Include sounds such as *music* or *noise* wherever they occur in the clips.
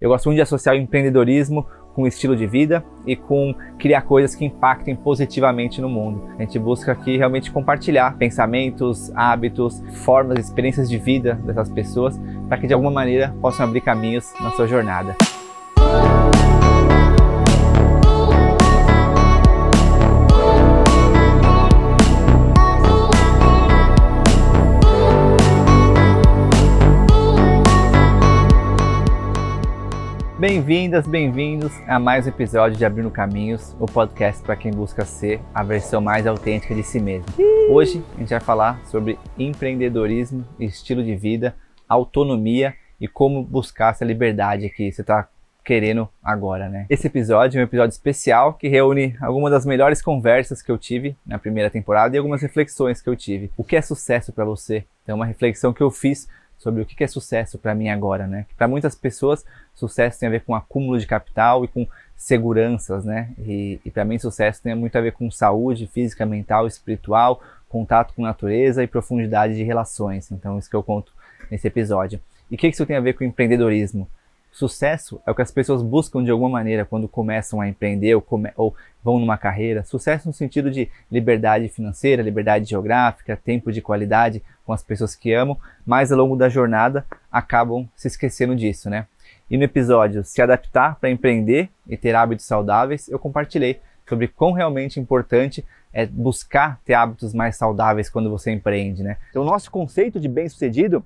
Eu gosto muito de associar o empreendedorismo com o estilo de vida e com criar coisas que impactem positivamente no mundo. A gente busca aqui realmente compartilhar pensamentos, hábitos, formas, experiências de vida dessas pessoas para que de alguma maneira possam abrir caminhos na sua jornada. Bem-vindas, bem-vindos a mais um episódio de Abrindo Caminhos, o podcast para quem busca ser a versão mais autêntica de si mesmo. Hoje a gente vai falar sobre empreendedorismo, estilo de vida, autonomia e como buscar essa liberdade que você está querendo agora, né? Esse episódio é um episódio especial que reúne algumas das melhores conversas que eu tive na primeira temporada e algumas reflexões que eu tive. O que é sucesso para você? Então, uma reflexão que eu fiz sobre o que é sucesso para mim agora, né? Para muitas pessoas, sucesso tem a ver com acúmulo de capital e com seguranças, né? E, e para mim, sucesso tem muito a ver com saúde física, mental, espiritual, contato com natureza e profundidade de relações. Então, isso que eu conto nesse episódio. E o que isso tem a ver com empreendedorismo? Sucesso é o que as pessoas buscam de alguma maneira quando começam a empreender ou, come ou, vão numa carreira. Sucesso no sentido de liberdade financeira, liberdade geográfica, tempo de qualidade com as pessoas que amam, mas ao longo da jornada acabam se esquecendo disso, né? E no episódio Se Adaptar para Empreender e Ter Hábitos Saudáveis, eu compartilhei sobre quão realmente importante é buscar ter hábitos mais saudáveis quando você empreende, né? Então, o nosso conceito de bem-sucedido,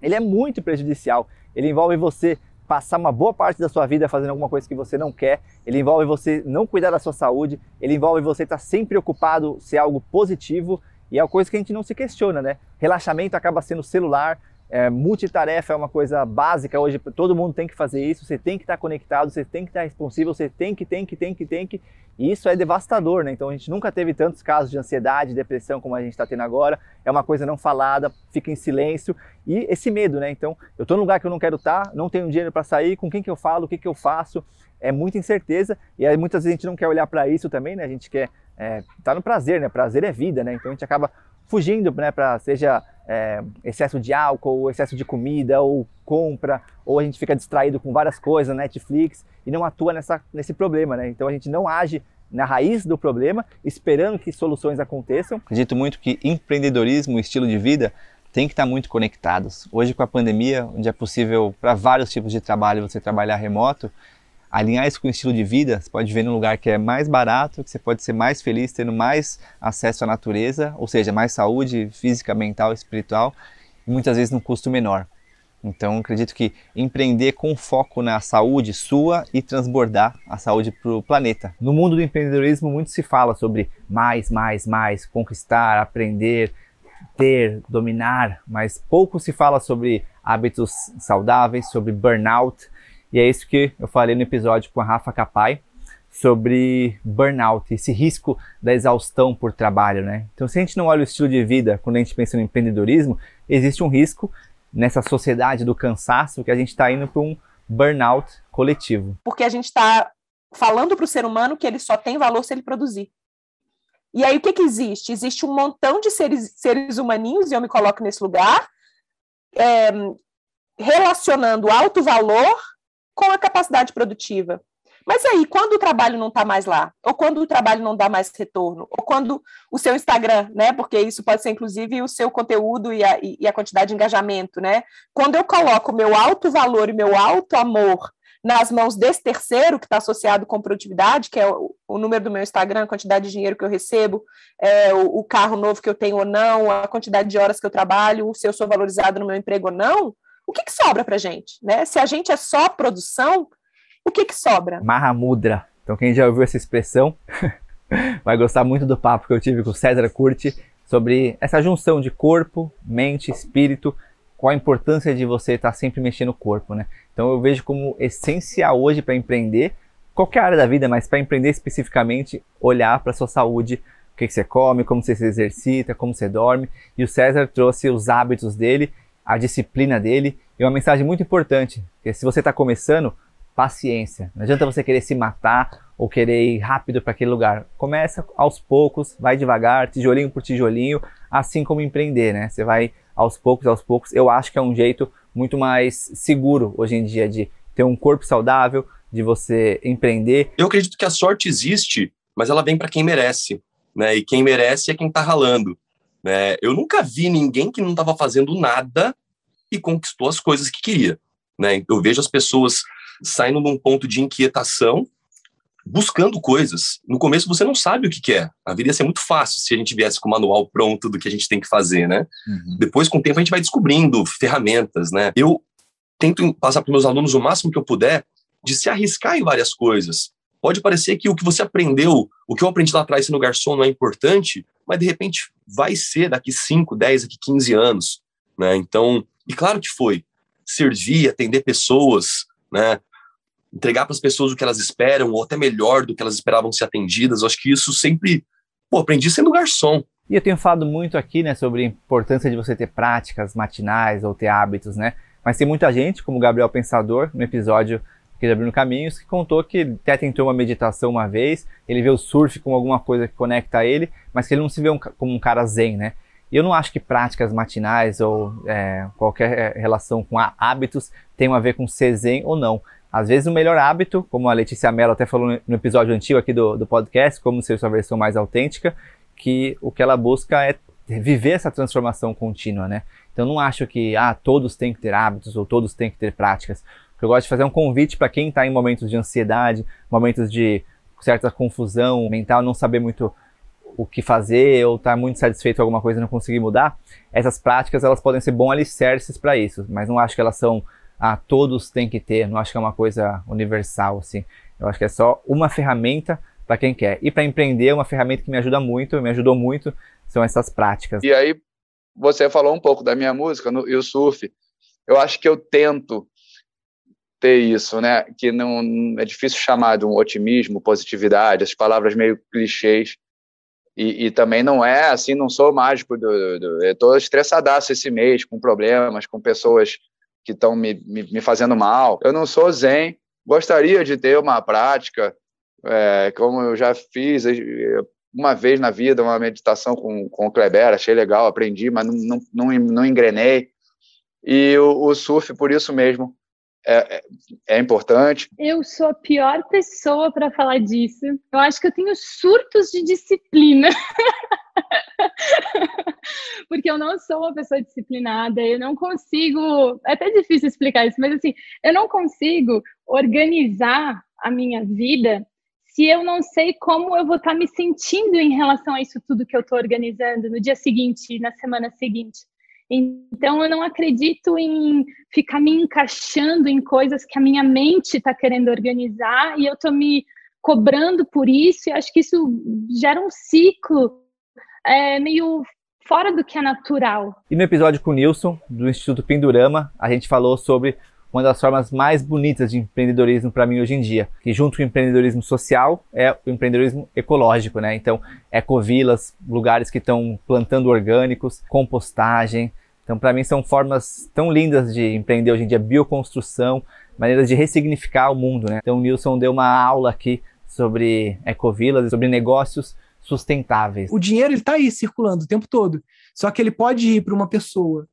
ele é muito prejudicial. Ele envolve você passar uma boa parte da sua vida fazendo alguma coisa que você não quer, ele envolve você não cuidar da sua saúde, ele envolve você estar sempre ocupado, ser algo positivo, e é uma coisa que a gente não se questiona, né? Relaxamento acaba sendo celular, é, multitarefa é uma coisa básica hoje, todo mundo tem que fazer isso, você tem que estar conectado, você tem que estar responsivo, você tem que, tem que, tem que, tem que, e isso é devastador, né? Então a gente nunca teve tantos casos de ansiedade, depressão como a gente está tendo agora, é uma coisa não falada, fica em silêncio, e esse medo, né? Então eu estou num lugar que eu não quero estar, tá, não tenho dinheiro para sair, com quem que eu falo, o que que eu faço, é muita incerteza, e aí muitas vezes a gente não quer olhar para isso também, né? A gente quer é, tá no prazer, né? Prazer é vida, né? Então a gente acaba fugindo, né? Para seja é, excesso de álcool, excesso de comida, ou compra, ou a gente fica distraído com várias coisas, Netflix, e não atua nessa, nesse problema, né? Então a gente não age na raiz do problema, esperando que soluções aconteçam. Acredito muito que empreendedorismo, estilo de vida, tem que estar muito conectados. Hoje com a pandemia, onde é possível para vários tipos de trabalho você trabalhar remoto, alinhar isso com o estilo de vida, você pode viver num lugar que é mais barato, que você pode ser mais feliz, tendo mais acesso à natureza, ou seja, mais saúde física, mental, espiritual, e muitas vezes num custo menor. Então, acredito que empreender com foco na saúde sua e transbordar a saúde para o planeta. No mundo do empreendedorismo, muito se fala sobre mais, mais, mais, conquistar, aprender, ter, dominar, mas pouco se fala sobre hábitos saudáveis, sobre burnout, e é isso que eu falei no episódio com a Rafa Capai sobre burnout, esse risco da exaustão por trabalho, né? Então, se a gente não olha o estilo de vida quando a gente pensa no empreendedorismo, existe um risco nessa sociedade do cansaço que a gente está indo para um burnout coletivo. Porque a gente está falando para o ser humano que ele só tem valor se ele produzir. E aí o que, que existe? Existe um montão de seres, seres humaninhos, e eu me coloco nesse lugar, é, relacionando alto valor com a capacidade produtiva. Mas aí, quando o trabalho não está mais lá, ou quando o trabalho não dá mais retorno, ou quando o seu Instagram, né? Porque isso pode ser inclusive o seu conteúdo e a, e a quantidade de engajamento, né? Quando eu coloco meu alto valor e meu alto amor nas mãos desse terceiro que está associado com produtividade, que é o, o, número do meu Instagram, a quantidade de dinheiro que eu recebo, é, o, o carro novo que eu tenho ou não, a quantidade de horas que eu trabalho, se eu sou valorizado no meu emprego ou não, o que, que sobra para gente? Né? Se a gente é só produção, o que, que sobra? Mahamudra. Então, quem já ouviu essa expressão *laughs* vai gostar muito do papo que eu tive com o César Curti sobre essa junção de corpo, mente, espírito, qual a importância de você estar sempre mexendo o corpo, né? Então eu vejo como essencial hoje para empreender, qualquer área da vida, mas para empreender especificamente, olhar para sua saúde, o que, que, você come, como você se exercita, como você dorme. E o César trouxe os hábitos dele a disciplina dele e uma mensagem muito importante, que se você está começando, paciência. Não adianta você querer se matar ou querer ir rápido para aquele lugar. Começa aos poucos, vai devagar, tijolinho por tijolinho, assim como empreender, né? Você vai aos poucos, aos poucos. Eu acho que é um jeito muito mais seguro hoje em dia de ter um corpo saudável, de você empreender? Eu acredito que a sorte existe, mas ela vem para quem merece, né? E quem merece é quem está ralando. Né? Eu nunca vi ninguém que não estava fazendo nada e conquistou as coisas que queria. Né? Eu vejo as pessoas saindo de um ponto de inquietação, buscando coisas. No começo você não sabe o que, que é. A vida ia ser muito fácil se a gente viesse com o manual pronto do que a gente tem que fazer, né? Uhum. Depois, com o tempo, a gente vai descobrindo ferramentas, né? Eu tento passar para meus alunos o máximo que eu puder de se arriscar em várias coisas. Pode parecer que o que você aprendeu, o que eu aprendi lá atrás sendo garçom não é importante, mas de repente vai ser daqui 5, 10, daqui 15 anos, né? Então, e claro que foi. Servir, atender pessoas, né? Entregar para as pessoas o que elas esperam, ou até melhor do que elas esperavam ser atendidas. Eu acho que isso sempre, pô, aprendi sendo garçom. E eu tenho falado muito aqui, né, sobre a importância de você ter práticas matinais ou ter hábitos, né? Mas tem muita gente, como o Gabriel Pensador, no episódio que ele abriu caminhos, que contou que até tentou uma meditação uma vez, ele vê o surf como alguma coisa que conecta a ele, mas que ele não se vê um, como um cara zen, né? E eu não acho que práticas matinais ou é, qualquer é, relação com hábitos tenham a ver com ser zen ou não. Às vezes o melhor hábito, como a Letícia Mello até falou no episódio antigo aqui do, do podcast, como ser sua versão mais autêntica, que o que ela busca é viver essa transformação contínua, né? Então não acho que ah, todos têm que ter hábitos ou todos têm que ter práticas eu gosto de fazer um convite para quem está em momentos de ansiedade, momentos de certa confusão mental, não saber muito o que fazer ou estar tá muito satisfeito com alguma coisa e não conseguir mudar, essas práticas elas podem ser bons alicerces para isso, mas não acho que elas são ah, todos têm que ter, não acho que é uma coisa universal assim. Eu acho que é só uma ferramenta para quem quer. E para empreender, uma ferramenta que me ajuda muito, me ajudou muito, são essas práticas. E aí, você falou um pouco da minha música no, e o surf. Eu acho que eu tento ter isso, né? Que não é difícil chamar de um otimismo, positividade, as palavras meio clichês. E, e, também não é assim, não sou mágico. Do, do, eu estou estressadaço esse mês, com problemas, com pessoas que estão me, me, me, fazendo mal. Eu não sou zen. Gostaria de ter uma prática, é, como eu já fiz uma vez na vida, uma meditação com, com o Kleber, achei legal, aprendi, mas não, não, não, não engrenei. E o, o surf, por isso mesmo, é, é, é importante. Eu sou a pior pessoa para falar disso. Eu acho que eu tenho surtos de disciplina. *laughs* Porque eu não sou uma pessoa disciplinada, eu não consigo. É até difícil explicar isso, mas assim, eu não consigo organizar a minha vida se eu não sei como eu vou estar me sentindo em relação a isso tudo que eu estou organizando no dia seguinte, na semana seguinte. Então, eu não acredito em ficar me encaixando em coisas que a minha mente está querendo organizar e eu estou me cobrando por isso, e acho que isso gera um ciclo é, meio fora do que é natural. E no episódio com o Nilson, do Instituto Pindurama, a gente falou sobre uma das formas mais bonitas de empreendedorismo para mim hoje em dia, que junto com o empreendedorismo social é o empreendedorismo ecológico, né? Então, ecovilas, lugares que estão plantando orgânicos, compostagem, então, para mim, são formas tão lindas de empreender hoje em dia, bioconstrução, maneiras de ressignificar o mundo, né? Então, o Nilson deu uma aula aqui sobre ecovilas, sobre negócios sustentáveis. O dinheiro está aí circulando o tempo todo, só que ele pode ir para uma pessoa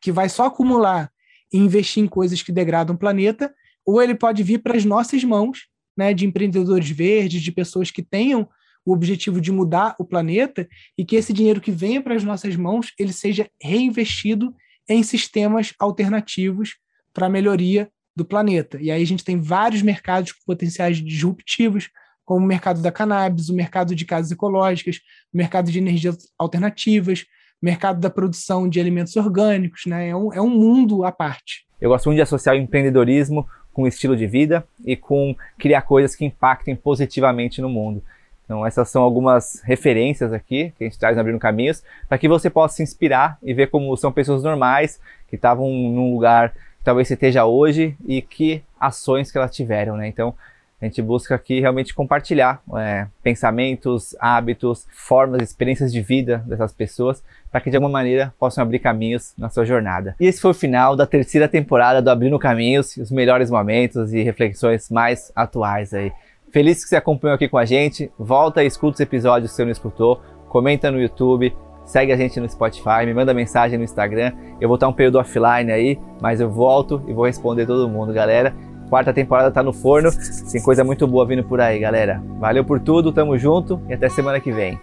que vai só acumular e investir em coisas que degradam o planeta, ou ele pode vir para as nossas mãos, né, de empreendedores verdes, de pessoas que tenham o objetivo de mudar o planeta e que esse dinheiro que venha para as nossas mãos ele seja reinvestido em sistemas alternativos para a melhoria do planeta. E aí a gente tem vários mercados com potenciais disruptivos, como o mercado da cannabis, o mercado de casas ecológicas, o mercado de energias alternativas, o mercado da produção de alimentos orgânicos, né? É um, é um mundo à parte. Eu gosto muito de associar o empreendedorismo com o estilo de vida e com criar coisas que impactem positivamente no mundo. Então, essas são algumas referências aqui que a gente traz Abrindo Caminhos, para que você possa se inspirar e ver como são pessoas normais que estavam num lugar que talvez você esteja hoje e que ações que elas tiveram, né? Então, a gente busca aqui realmente compartilhar é, pensamentos, hábitos, formas, experiências de vida dessas pessoas para que de alguma maneira possam abrir caminhos na sua jornada. E esse foi o final da terceira temporada do Abrindo Caminhos, os melhores momentos e reflexões mais atuais aí. Feliz que você acompanhou aqui com a gente. Volta e escuta os episódios se você não escutou. Comenta no YouTube. Segue a gente no Spotify. Me manda mensagem no Instagram. Eu vou estar um período offline aí, mas eu volto e vou responder todo mundo, galera. quarta temporada tá no forno. Tem coisa muito boa vindo por aí, galera. Valeu por tudo, tamo junto e até semana que vem.